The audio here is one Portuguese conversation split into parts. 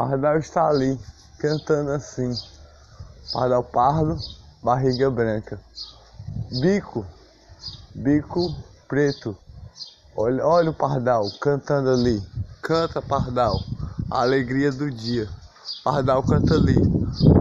Pardal está ali, cantando assim. Pardal pardo, barriga branca. Bico, bico preto. Olha, olha o pardal cantando ali. Canta, pardal, a alegria do dia. Pardal canta ali.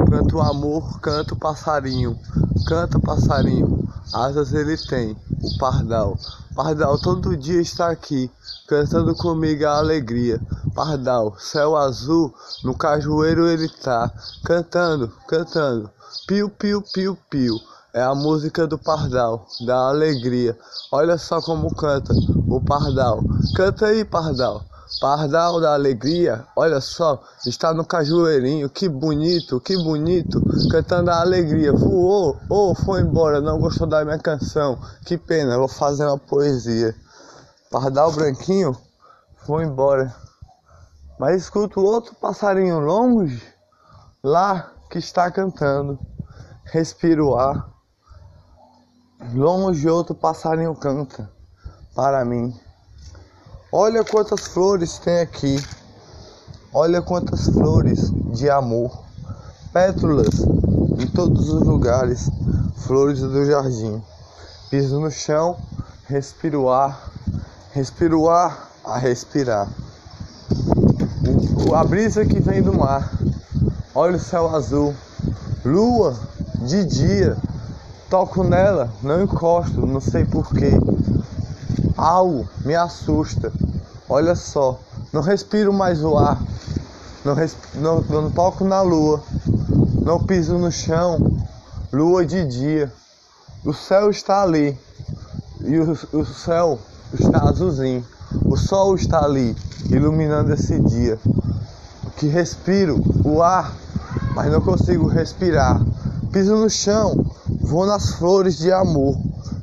Canta o amor, canta o passarinho. Canta, passarinho. Asas ele tem, o pardal. Pardal todo dia está aqui, cantando comigo a alegria. Pardal, céu azul, no cajueiro ele tá, cantando, cantando. Piu, piu, piu, piu. É a música do pardal, da alegria. Olha só como canta o pardal. Canta aí, pardal. Pardal da alegria, olha só, está no cajueirinho, que bonito, que bonito, cantando a alegria. Voou, ou oh, foi embora, não gostou da minha canção. Que pena, vou fazer uma poesia. Pardal branquinho foi embora. Mas escuto outro passarinho longe, lá que está cantando. Respiro o ar. Longe outro passarinho canta para mim. Olha quantas flores tem aqui. Olha quantas flores de amor. Pétalas em todos os lugares. Flores do jardim. Piso no chão, respiro o ar. Respiro o ar a respirar. A brisa que vem do mar. Olha o céu azul. Lua de dia. Toco nela, não encosto, não sei porquê. Algo me assusta. Olha só, não respiro mais o ar. Não, não, não toco na lua. Não piso no chão. Lua de dia. O céu está ali. E o, o céu está azulzinho. O sol está ali, iluminando esse dia. Que respiro o ar, mas não consigo respirar. Piso no chão, vou nas flores de amor.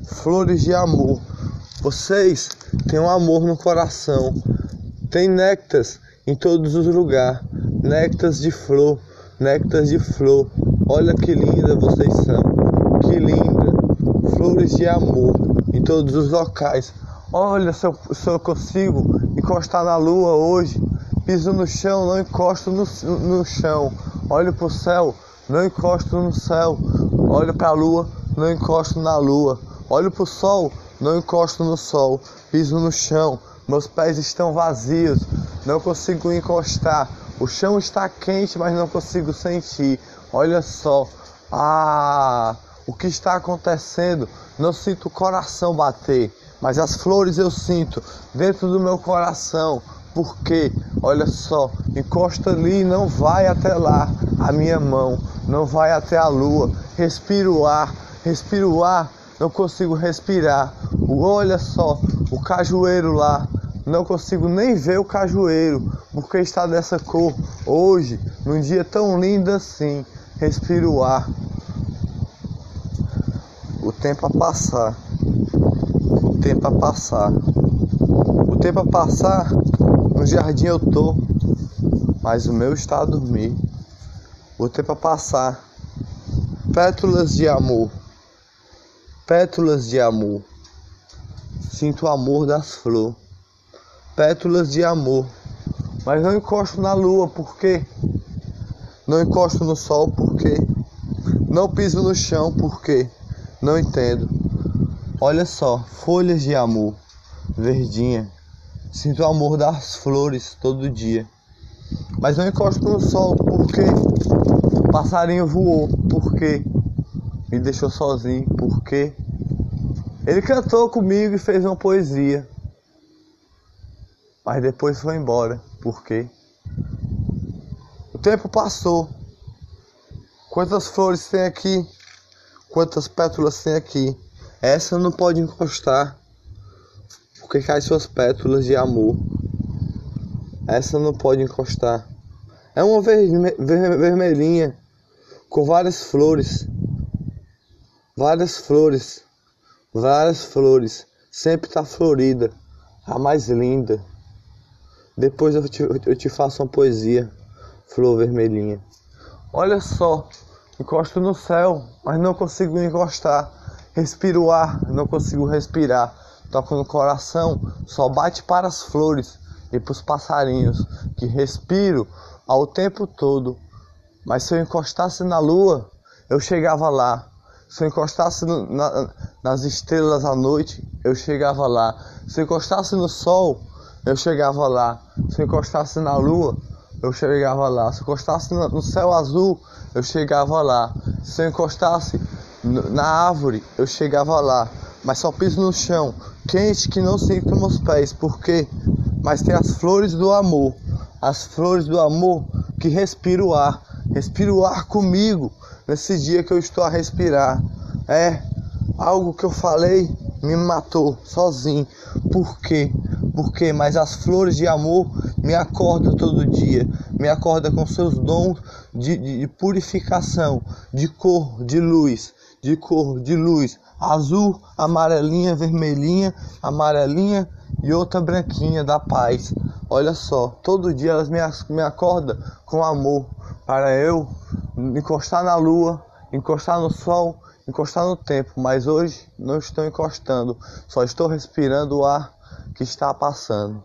Flores de amor. Vocês têm um amor no coração. Tem néctares em todos os lugares. Néctares de flor, néctares de flor. Olha que linda vocês são. Que linda. Flores de amor em todos os locais. Olha se eu, se eu consigo encostar na lua hoje. Piso no chão, não encosto no, no chão. Olho pro céu, não encosto no céu. Olho pra lua, não encosto na lua. Olho pro sol, não encosto no sol, piso no chão, meus pés estão vazios, não consigo encostar. O chão está quente, mas não consigo sentir. Olha só, ah, o que está acontecendo? Não sinto o coração bater, mas as flores eu sinto dentro do meu coração. Porque, olha só, encosta ali e não vai até lá a minha mão, não vai até a lua. Respiro o ar, respiro o ar não consigo respirar. Olha só, o cajueiro lá, não consigo nem ver o cajueiro, porque está dessa cor. Hoje, num dia tão lindo assim, respiro o ar. O tempo a passar, o tempo a passar, o tempo a passar. No jardim eu tô, mas o meu está a dormir. O tempo a passar, pétalas de amor pétalas de amor. Sinto o amor das flores, pétalas de amor. Mas não encosto na lua, por quê? Não encosto no sol, por quê? Não piso no chão, por quê? Não entendo. Olha só, folhas de amor, verdinha. Sinto o amor das flores todo dia. Mas não encosto no sol, por quê? passarinho voou, por quê? Me deixou sozinho, porque ele cantou comigo e fez uma poesia. Mas depois foi embora, porque o tempo passou. Quantas flores tem aqui? Quantas pétalas tem aqui? Essa não pode encostar, porque cai suas pétalas de amor. Essa não pode encostar. É uma verme vermelhinha com várias flores várias flores, várias flores, sempre tá florida, a mais linda. Depois eu te, eu te faço uma poesia, flor vermelhinha. Olha só, encosto no céu, mas não consigo encostar. Respiro ar, não consigo respirar. Toco no coração, só bate para as flores. e para os passarinhos que respiro ao tempo todo. Mas se eu encostasse na lua, eu chegava lá. Se eu encostasse no, na, nas estrelas à noite, eu chegava lá. Se eu encostasse no sol, eu chegava lá. Se eu encostasse na lua, eu chegava lá. Se eu encostasse no céu azul, eu chegava lá. Se eu encostasse na árvore, eu chegava lá. Mas só piso no chão, quente que não sinto meus pés. Por quê? Mas tem as flores do amor. As flores do amor que respiro o ar. Respiro o ar comigo nesse dia que eu estou a respirar. É algo que eu falei me matou sozinho. Por quê? Porque mas as flores de amor me acordam todo dia, me acorda com seus dons de, de, de purificação, de cor, de luz, de cor, de luz, azul, amarelinha, vermelhinha, amarelinha e outra branquinha da paz. Olha só, todo dia elas me, me acordam com amor para eu encostar na lua, encostar no sol, encostar no tempo, mas hoje não estou encostando, só estou respirando o ar que está passando.